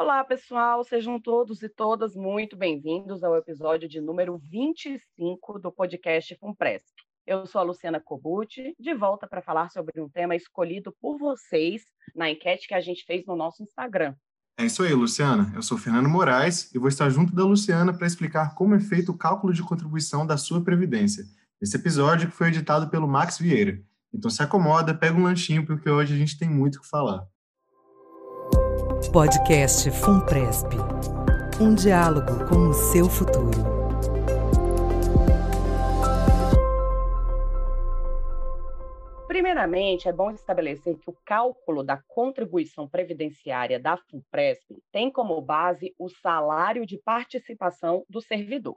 Olá, pessoal, sejam todos e todas muito bem-vindos ao episódio de número 25 do podcast Fumpresp. Eu sou a Luciana Cobucci, de volta para falar sobre um tema escolhido por vocês na enquete que a gente fez no nosso Instagram. É isso aí, Luciana. Eu sou Fernando Moraes e vou estar junto da Luciana para explicar como é feito o cálculo de contribuição da sua previdência. Esse episódio foi editado pelo Max Vieira. Então se acomoda, pega um lanchinho, porque hoje a gente tem muito o que falar. Podcast Fumpresp. Um diálogo com o seu futuro. Primeiramente, é bom estabelecer que o cálculo da contribuição previdenciária da FUNPRESP tem como base o salário de participação do servidor.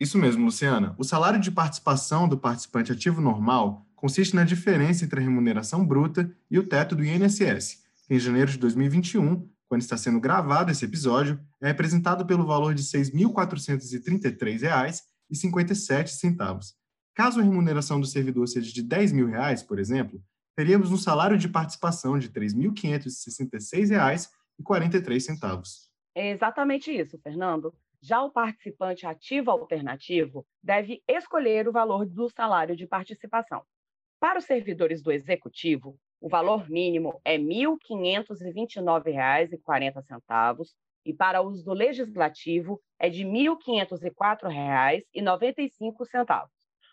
Isso mesmo, Luciana. O salário de participação do participante ativo normal consiste na diferença entre a remuneração bruta e o teto do INSS, que em janeiro de 2021 quando está sendo gravado esse episódio, é representado pelo valor de R$ 6.433,57. Caso a remuneração do servidor seja de 10 mil reais, por exemplo, teríamos um salário de participação de R$ 3.566,43. É exatamente isso, Fernando. Já o participante ativo alternativo deve escolher o valor do salário de participação. Para os servidores do executivo, o valor mínimo é R$ 1.529,40 e para uso do legislativo é de R$ 1.504,95.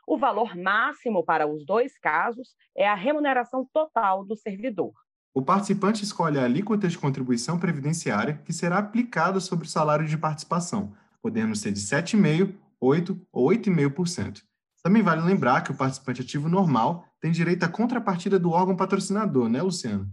O valor máximo para os dois casos é a remuneração total do servidor. O participante escolhe a alíquota de contribuição previdenciária que será aplicada sobre o salário de participação, podendo ser de 7,5%, 8% ou 8,5%. Também vale lembrar que o participante ativo normal tem direito à contrapartida do órgão patrocinador, né, Luciana?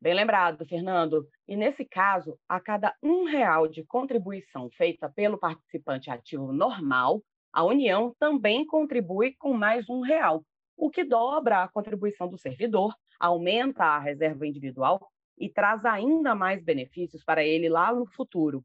Bem lembrado, Fernando. E nesse caso, a cada um real de contribuição feita pelo participante ativo normal, a União também contribui com mais um real, o que dobra a contribuição do servidor, aumenta a reserva individual e traz ainda mais benefícios para ele lá no futuro.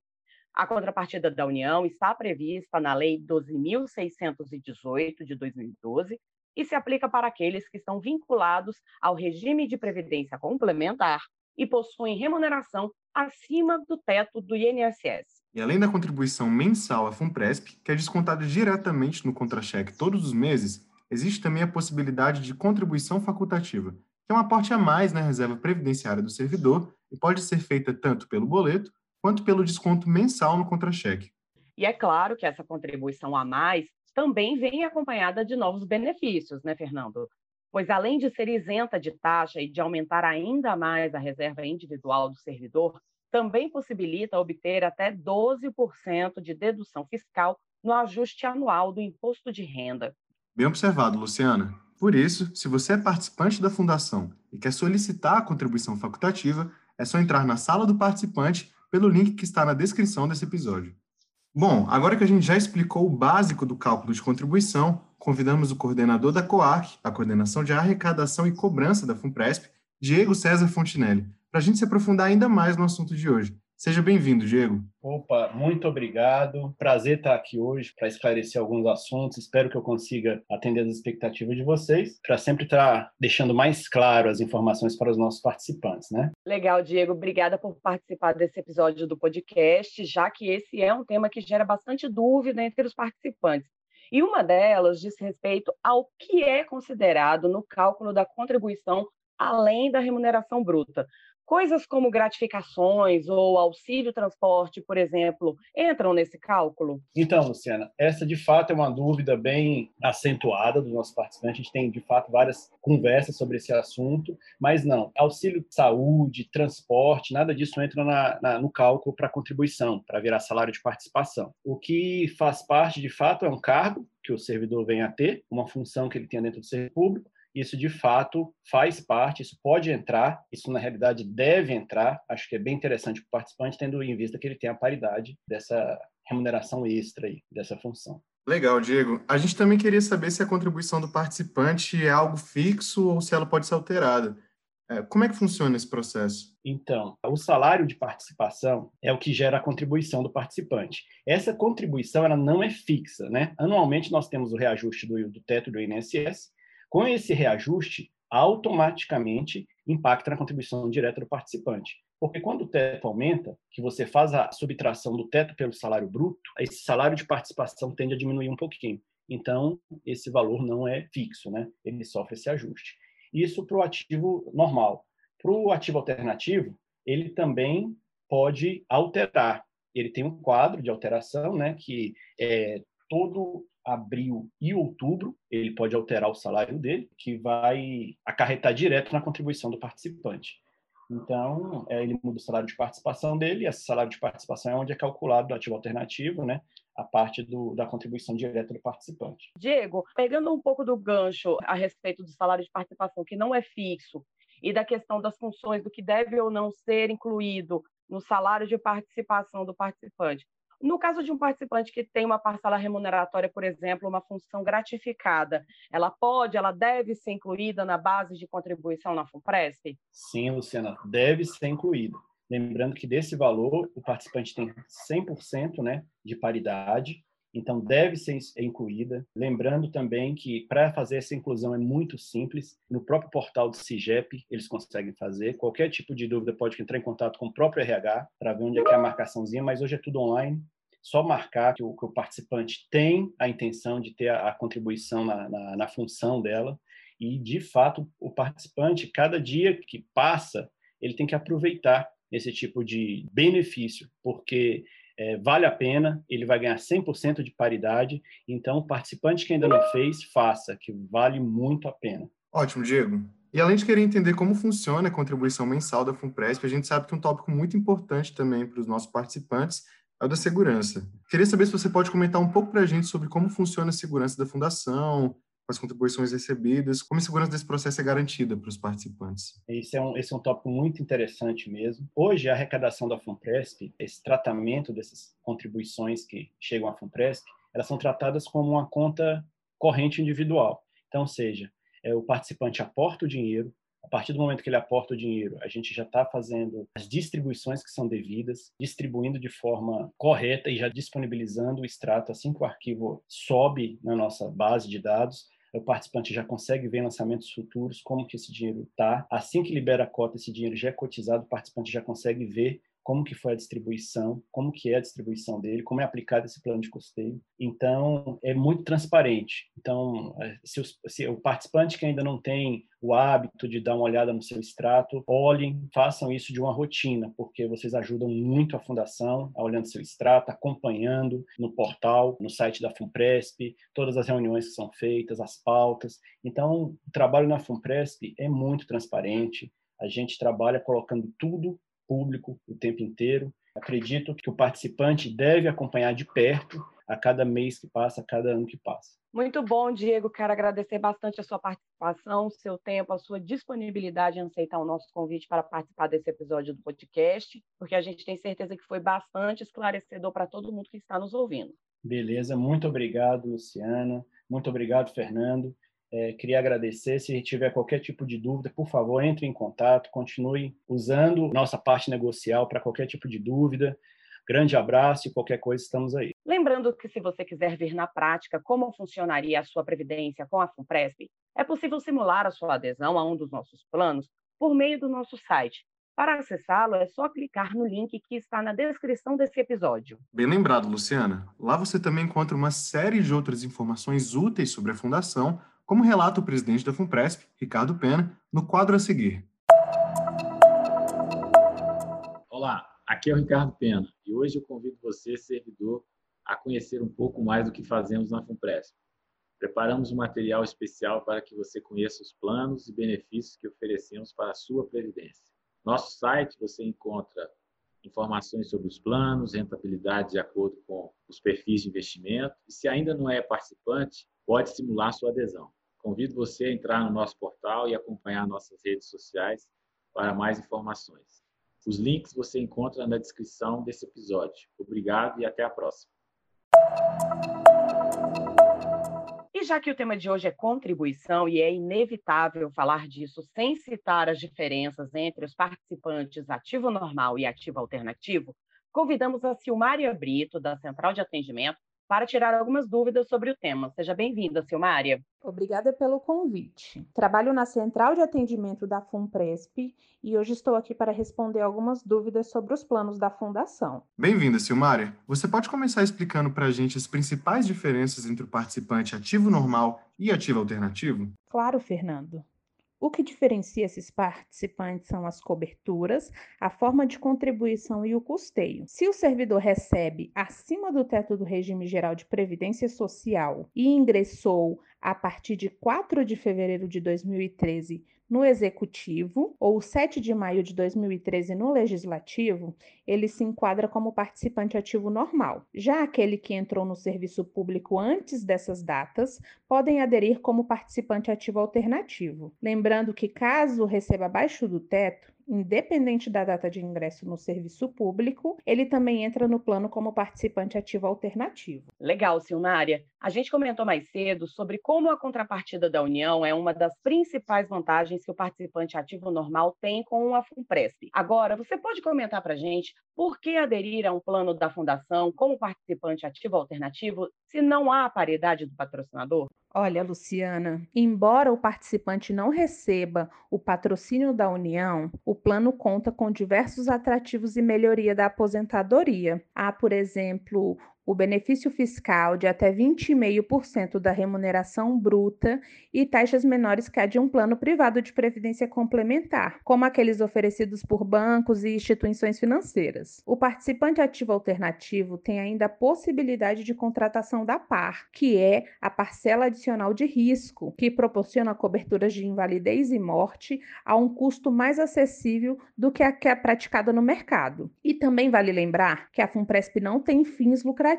A contrapartida da União está prevista na Lei 12.618 de 2012 e se aplica para aqueles que estão vinculados ao regime de previdência complementar e possuem remuneração acima do teto do INSS. E além da contribuição mensal à FUNPRESP, que é descontada diretamente no contra-cheque todos os meses, existe também a possibilidade de contribuição facultativa, que é um aporte a mais na reserva previdenciária do servidor e pode ser feita tanto pelo boleto quanto pelo desconto mensal no contra-cheque. E é claro que essa contribuição a mais também vem acompanhada de novos benefícios, né, Fernando? Pois além de ser isenta de taxa e de aumentar ainda mais a reserva individual do servidor, também possibilita obter até 12% de dedução fiscal no ajuste anual do imposto de renda. Bem observado, Luciana. Por isso, se você é participante da fundação e quer solicitar a contribuição facultativa, é só entrar na sala do participante pelo link que está na descrição desse episódio. Bom, agora que a gente já explicou o básico do cálculo de contribuição, convidamos o coordenador da COARC, a Coordenação de Arrecadação e Cobrança da FUNPRESP, Diego César Fontinelli, para a gente se aprofundar ainda mais no assunto de hoje. Seja bem-vindo, Diego. Opa, muito obrigado. Prazer estar aqui hoje para esclarecer alguns assuntos. Espero que eu consiga atender as expectativas de vocês, para sempre estar deixando mais claro as informações para os nossos participantes, né? Legal, Diego. Obrigada por participar desse episódio do podcast, já que esse é um tema que gera bastante dúvida entre os participantes. E uma delas diz respeito ao que é considerado no cálculo da contribuição além da remuneração bruta. Coisas como gratificações ou auxílio transporte, por exemplo, entram nesse cálculo? Então, Luciana, essa de fato é uma dúvida bem acentuada dos nossos participantes. A gente tem, de fato, várias conversas sobre esse assunto, mas não. Auxílio de saúde, transporte, nada disso entra na, na, no cálculo para contribuição, para virar salário de participação. O que faz parte, de fato, é um cargo que o servidor vem a ter, uma função que ele tem dentro do serviço público, isso de fato faz parte, isso pode entrar, isso na realidade deve entrar. Acho que é bem interessante para o participante, tendo em vista que ele tem a paridade dessa remuneração extra aí, dessa função. Legal, Diego. A gente também queria saber se a contribuição do participante é algo fixo ou se ela pode ser alterada. É, como é que funciona esse processo? Então, o salário de participação é o que gera a contribuição do participante. Essa contribuição ela não é fixa, né? Anualmente nós temos o reajuste do, do teto do INSS com esse reajuste, automaticamente impacta na contribuição direta do participante. Porque quando o teto aumenta, que você faz a subtração do teto pelo salário bruto, esse salário de participação tende a diminuir um pouquinho. Então, esse valor não é fixo, né? ele sofre esse ajuste. Isso para o ativo normal. Para o ativo alternativo, ele também pode alterar. Ele tem um quadro de alteração, né, que é todo abril e outubro, ele pode alterar o salário dele, que vai acarretar direto na contribuição do participante. Então, é, ele muda o salário de participação dele, e esse salário de participação é onde é calculado do ativo alternativo, né? a parte do, da contribuição direta do participante. Diego, pegando um pouco do gancho a respeito do salário de participação, que não é fixo, e da questão das funções, do que deve ou não ser incluído no salário de participação do participante. No caso de um participante que tem uma parcela remuneratória, por exemplo, uma função gratificada, ela pode, ela deve ser incluída na base de contribuição na FUNPRESP? Sim, Luciana, deve ser incluída. Lembrando que desse valor, o participante tem 100% né, de paridade, então deve ser incluída. Lembrando também que para fazer essa inclusão é muito simples. No próprio portal do CIGEP eles conseguem fazer. Qualquer tipo de dúvida pode entrar em contato com o próprio RH para ver onde é que é a marcaçãozinha, mas hoje é tudo online. Só marcar que o, que o participante tem a intenção de ter a, a contribuição na, na, na função dela e, de fato, o participante, cada dia que passa, ele tem que aproveitar esse tipo de benefício, porque é, vale a pena, ele vai ganhar 100% de paridade, então participante que ainda não fez, faça, que vale muito a pena. Ótimo, Diego. E além de querer entender como funciona a contribuição mensal da FUNPRESP, a gente sabe que um tópico muito importante também para os nossos participantes é o da segurança. Queria saber se você pode comentar um pouco para a gente sobre como funciona a segurança da fundação, as contribuições recebidas, como a segurança desse processo é garantida para os participantes? Esse é um, esse é um tópico muito interessante mesmo. Hoje, a arrecadação da FUNPRESP, esse tratamento dessas contribuições que chegam à FUNPRESP, elas são tratadas como uma conta corrente individual. Então, seja, é, o participante aporta o dinheiro, a partir do momento que ele aporta o dinheiro, a gente já está fazendo as distribuições que são devidas, distribuindo de forma correta e já disponibilizando o extrato assim que o arquivo sobe na nossa base de dados o participante já consegue ver lançamentos futuros, como que esse dinheiro está. Assim que libera a cota, esse dinheiro já é cotizado, o participante já consegue ver como que foi a distribuição, como que é a distribuição dele, como é aplicado esse plano de custeio. Então, é muito transparente. Então, é, se, os, se, o participante que ainda não tem o hábito de dar uma olhada no seu extrato, olhem, façam isso de uma rotina, porque vocês ajudam muito a fundação, olhando seu extrato, acompanhando no portal, no site da FUNPRESP, todas as reuniões que são feitas, as pautas. Então, o trabalho na FUNPRESP é muito transparente, a gente trabalha colocando tudo público o tempo inteiro. Acredito que o participante deve acompanhar de perto a cada mês que passa, a cada ano que passa. Muito bom, Diego. Quero agradecer bastante a sua participação, seu tempo, a sua disponibilidade em aceitar o nosso convite para participar desse episódio do podcast, porque a gente tem certeza que foi bastante esclarecedor para todo mundo que está nos ouvindo. Beleza, muito obrigado, Luciana. Muito obrigado, Fernando. É, queria agradecer. Se tiver qualquer tipo de dúvida, por favor, entre em contato, continue usando nossa parte negocial para qualquer tipo de dúvida. Grande abraço e qualquer coisa, estamos aí. Lembrando que se você quiser ver na prática como funcionaria a sua previdência com a FUNPRESP, é possível simular a sua adesão a um dos nossos planos por meio do nosso site. Para acessá-lo, é só clicar no link que está na descrição desse episódio. Bem lembrado, Luciana. Lá você também encontra uma série de outras informações úteis sobre a Fundação, como relata o presidente da FUNPRESP, Ricardo Pena, no quadro a seguir. Olá, aqui é o Ricardo Pena e hoje eu convido você, servidor, a conhecer um pouco mais do que fazemos na FUNPRESP. Preparamos um material especial para que você conheça os planos e benefícios que oferecemos para a sua previdência. Nosso site você encontra informações sobre os planos, rentabilidade de acordo com os perfis de investimento. E se ainda não é participante, pode simular sua adesão. Convido você a entrar no nosso portal e acompanhar nossas redes sociais para mais informações. Os links você encontra na descrição desse episódio. Obrigado e até a próxima. E já que o tema de hoje é contribuição e é inevitável falar disso sem citar as diferenças entre os participantes ativo normal e ativo alternativo, convidamos a Silmária Brito, da Central de Atendimento, para tirar algumas dúvidas sobre o tema. Seja bem-vinda, Silmária. Obrigada pelo convite. Trabalho na Central de Atendimento da FUNPRESP e hoje estou aqui para responder algumas dúvidas sobre os planos da Fundação. Bem-vinda, Silmária. Você pode começar explicando para a gente as principais diferenças entre o participante ativo normal e ativo alternativo? Claro, Fernando. O que diferencia esses participantes são as coberturas, a forma de contribuição e o custeio. Se o servidor recebe acima do teto do regime geral de previdência social e ingressou a partir de 4 de fevereiro de 2013 no Executivo ou 7 de maio de 2013 no Legislativo, ele se enquadra como participante ativo normal. Já aquele que entrou no serviço público antes dessas datas podem aderir como participante ativo alternativo. Lembrando que, caso receba abaixo do teto, independente da data de ingresso no serviço público, ele também entra no plano como participante ativo alternativo. Legal, Silmária. A gente comentou mais cedo sobre como a contrapartida da União é uma das principais vantagens que o participante ativo normal tem com a FUNPRESP. Agora, você pode comentar para a gente por que aderir a um plano da Fundação como participante ativo alternativo se não há paridade do patrocinador? Olha, Luciana, embora o participante não receba o patrocínio da União, o plano conta com diversos atrativos e melhoria da aposentadoria. Há, por exemplo, o benefício fiscal de até 20,5% da remuneração bruta e taxas menores que a de um plano privado de previdência complementar, como aqueles oferecidos por bancos e instituições financeiras. O participante ativo alternativo tem ainda a possibilidade de contratação da PAR, que é a parcela adicional de risco, que proporciona coberturas de invalidez e morte a um custo mais acessível do que a que é praticada no mercado. E também vale lembrar que a FUNPRESP não tem fins lucrativos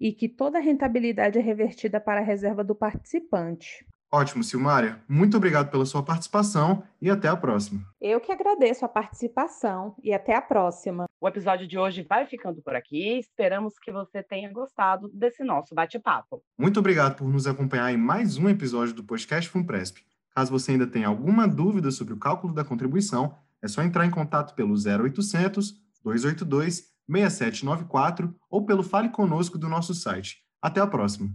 e que toda a rentabilidade é revertida para a reserva do participante. Ótimo, Silmária. Muito obrigado pela sua participação e até a próxima. Eu que agradeço a participação e até a próxima. O episódio de hoje vai ficando por aqui. Esperamos que você tenha gostado desse nosso bate-papo. Muito obrigado por nos acompanhar em mais um episódio do podcast FUNPRESP. Caso você ainda tenha alguma dúvida sobre o cálculo da contribuição, é só entrar em contato pelo 0800 282 6794 ou pelo Fale Conosco do nosso site. Até a próxima!